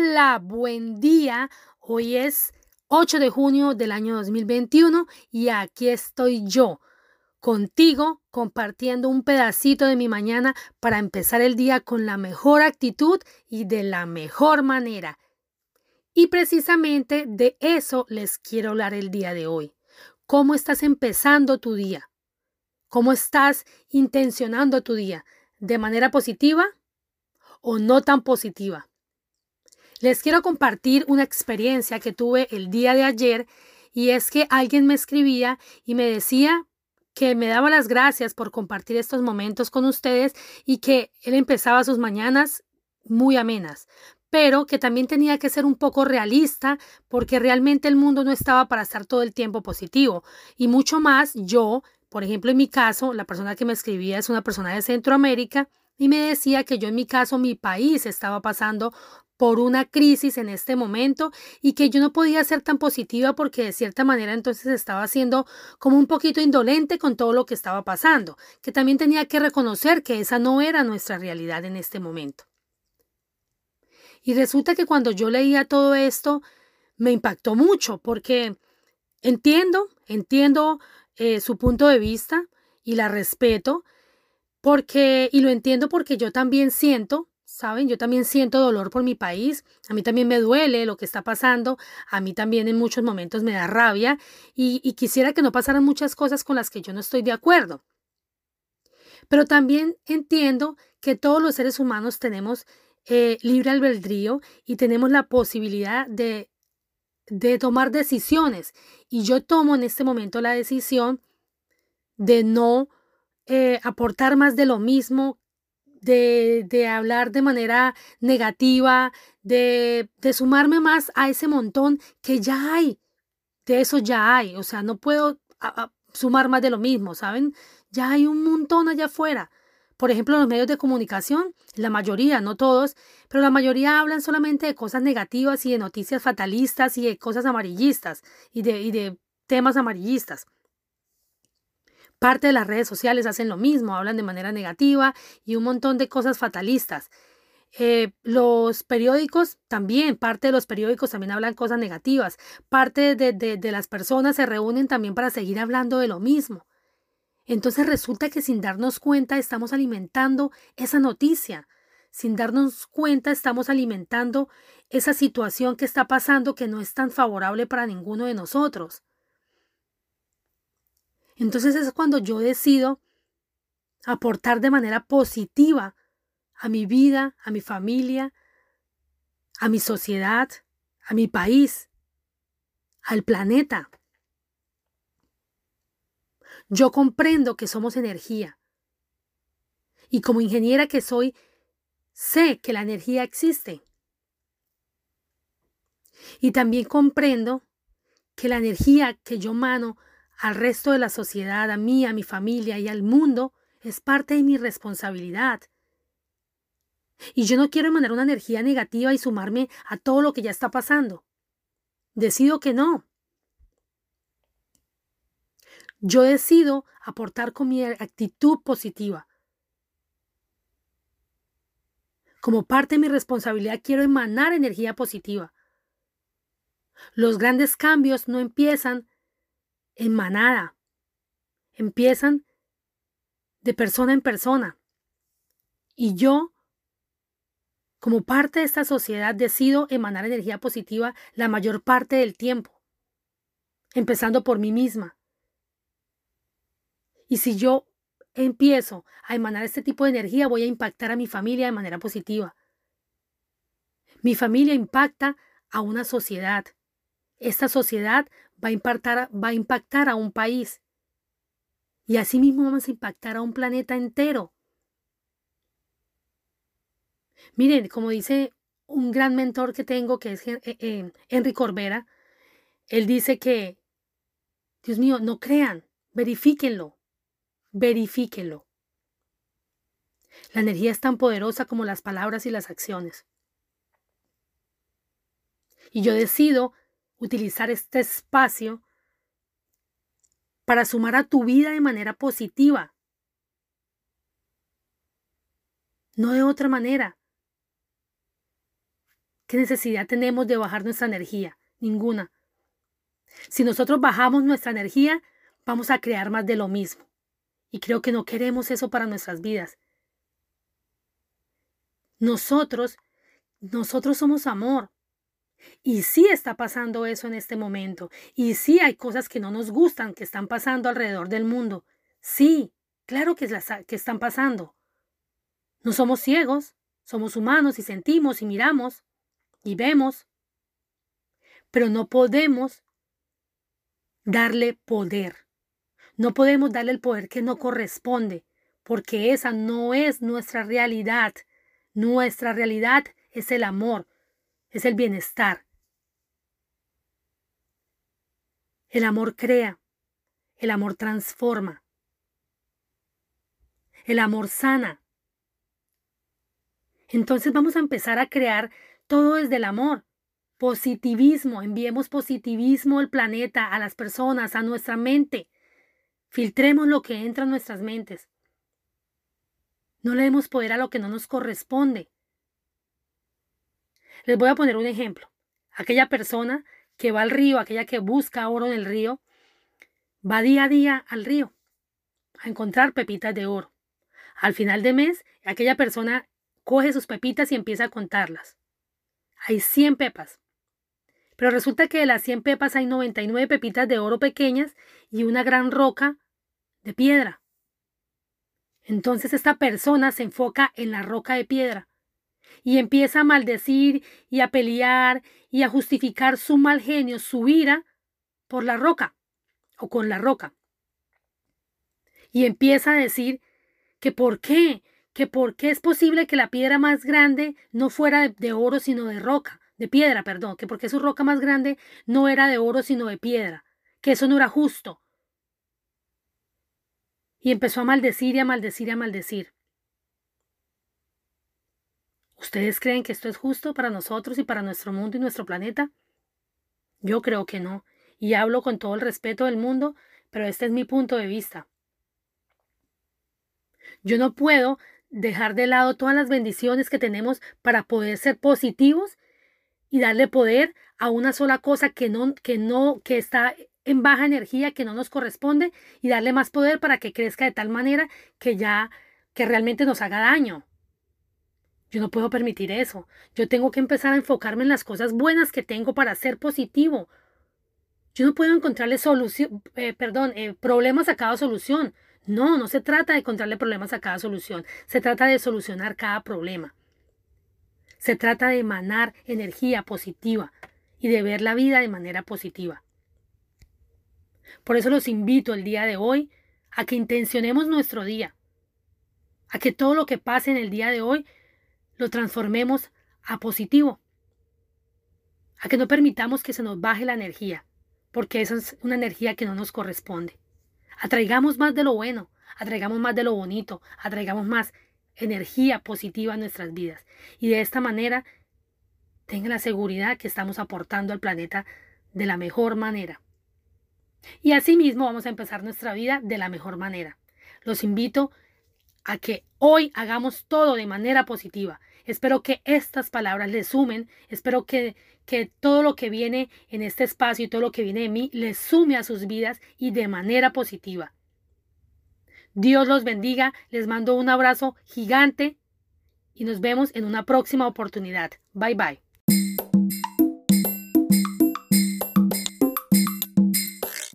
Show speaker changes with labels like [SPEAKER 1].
[SPEAKER 1] Hola, buen día. Hoy es 8 de junio del año 2021 y aquí estoy yo contigo compartiendo un pedacito de mi mañana para empezar el día con la mejor actitud y de la mejor manera. Y precisamente de eso les quiero hablar el día de hoy. ¿Cómo estás empezando tu día? ¿Cómo estás intencionando tu día? ¿De manera positiva o no tan positiva? Les quiero compartir una experiencia que tuve el día de ayer y es que alguien me escribía y me decía que me daba las gracias por compartir estos momentos con ustedes y que él empezaba sus mañanas muy amenas, pero que también tenía que ser un poco realista porque realmente el mundo no estaba para estar todo el tiempo positivo. Y mucho más yo, por ejemplo en mi caso, la persona que me escribía es una persona de Centroamérica y me decía que yo en mi caso mi país estaba pasando por una crisis en este momento y que yo no podía ser tan positiva porque de cierta manera entonces estaba siendo como un poquito indolente con todo lo que estaba pasando, que también tenía que reconocer que esa no era nuestra realidad en este momento. Y resulta que cuando yo leía todo esto me impactó mucho porque entiendo, entiendo eh, su punto de vista y la respeto porque y lo entiendo porque yo también siento ¿Saben? Yo también siento dolor por mi país, a mí también me duele lo que está pasando, a mí también en muchos momentos me da rabia y, quisiera que no pasaran muchas cosas con las que yo no estoy de acuerdo. Pero también entiendo que todos los seres humanos tenemos eh, libre albedrío y tenemos la posibilidad de, de tomar decisiones. Y yo tomo en este momento la decisión de no eh, aportar más de lo mismo de, de hablar de manera negativa, de, de sumarme más a ese montón que ya hay. De eso ya hay. O sea, no puedo sumar más de lo mismo, ¿saben? Ya hay un montón allá afuera. Por ejemplo, los medios de comunicación, la mayoría, no todos, pero la mayoría hablan solamente de cosas negativas y de noticias fatalistas y de cosas amarillistas y de, y de temas amarillistas. Parte de las redes sociales hacen lo mismo, hablan de manera negativa y un montón de cosas fatalistas. Eh, los periódicos también, parte de los periódicos también hablan cosas negativas. Parte de, de las personas se reúnen también para seguir hablando de lo mismo. Entonces resulta que sin darnos cuenta estamos alimentando esa noticia. Sin darnos cuenta estamos alimentando esa situación que está pasando que no es tan favorable para ninguno de nosotros. Entonces es cuando yo decido aportar de manera positiva a mi vida, a mi familia, a mi sociedad, a mi país, al planeta. Yo comprendo que somos energía. Y como ingeniera que soy, sé que la energía existe. Y también comprendo que la energía que yo mano al resto de la sociedad, a mí, a mi familia y al mundo, es parte de mi responsabilidad. Y yo no quiero emanar una energía negativa y sumarme a todo lo que ya está pasando. Decido que no. Yo decido aportar con mi actitud positiva. Como parte de mi responsabilidad quiero emanar energía positiva. Los grandes cambios no empiezan en manada. Empiezan de persona en persona. Y yo, como parte de esta sociedad, decido emanar energía positiva la mayor parte del tiempo, empezando por mí misma. Y si yo empiezo a emanar este tipo de energía, voy a impactar a mi familia de manera positiva. Mi familia impacta a una sociedad. Esta sociedad va a impactar, a, un país. Y asimismo vamos a impactar a un planeta entero. Miren, como dice un gran mentor que tengo, que es eh, eh, Henry Corbera, él dice que, Dios mío, no crean, verifíquenlo, verifíquenlo. La energía es tan poderosa como las palabras y las acciones. Y yo decido utilizar este espacio para sumar a tu vida de manera positiva. No de otra manera. ¿Qué necesidad tenemos de bajar nuestra energía? Ninguna. Si nosotros bajamos nuestra energía, vamos a crear más de lo mismo. Y creo que no queremos eso para nuestras vidas. Nosotros, nosotros somos amor. Y sí está pasando eso en este momento. Y sí hay cosas que no nos gustan que están pasando alrededor del mundo. Sí, claro que, que están pasando. No somos ciegos, somos humanos y sentimos y miramos y vemos. Pero no podemos darle poder. No podemos darle el poder que no corresponde, porque esa no es nuestra realidad. Nuestra realidad es el amor, es el bienestar. El amor crea, el amor transforma, el amor sana. Entonces vamos a empezar a crear todo desde el amor. Positivismo, enviemos positivismo al planeta, a las personas, a nuestra mente. Filtremos lo que entra en nuestras mentes. No le demos poder a lo que no nos corresponde. Les voy a poner un ejemplo. Aquella persona que va al río, aquella que busca oro en el río, va día a día al río a encontrar pepitas de oro. Al final de mes, aquella persona coge sus pepitas y empieza a contarlas. Hay 100 pepas. Pero resulta que de las 100 pepas hay 99 pepitas de oro pequeñas y una gran roca de piedra. Entonces esta persona se enfoca en la roca de piedra y empieza a maldecir y a pelear y a justificar su mal genio, su ira por la roca o con la roca. Y empieza a decir que por qué, que por qué es posible que la piedra más grande no fuera de, oro sino de roca, de piedra, perdón, que porque su roca más grande no era de oro sino de piedra, que eso no era justo. Y empezó a maldecir y a maldecir y a maldecir. ¿Ustedes creen que esto es justo para nosotros y para nuestro mundo y nuestro planeta? Yo creo que no, y hablo con todo el respeto del mundo, pero este es mi punto de vista. Yo no puedo dejar de lado todas las bendiciones que tenemos para poder ser positivos y darle poder a una sola cosa que no, que no, que está en baja energía, que no nos corresponde, y darle más poder para que crezca de tal manera que ya, que realmente nos haga daño. Yo no puedo permitir eso. Yo tengo que empezar a enfocarme en las cosas buenas que tengo para ser positivo. Yo no puedo encontrarle solución, eh, perdón, eh, problemas a cada solución. No, no se trata de encontrarle problemas a cada solución. Se trata de solucionar cada problema. Se trata de emanar energía positiva y de ver la vida de manera positiva. Por eso los invito el día de hoy a que intencionemos nuestro día, a que todo lo que pase en el día de hoy lo transformemos a positivo, a que no permitamos que se nos baje la energía, porque esa es una energía que no nos corresponde. Atraigamos más de lo bueno, atraigamos más de lo bonito, atraigamos más energía positiva en nuestras vidas. Y de esta manera, tengan la seguridad que estamos aportando al planeta de la mejor manera. Y asimismo vamos a empezar nuestra vida de la mejor manera. Los invito a que hoy hagamos todo de manera positiva. Espero que estas palabras les sumen, espero que, que todo lo que viene en este espacio y todo lo que viene de mí les sume a sus vidas y de manera positiva. Dios los bendiga, les mando un abrazo gigante y nos vemos en una próxima oportunidad. Bye bye.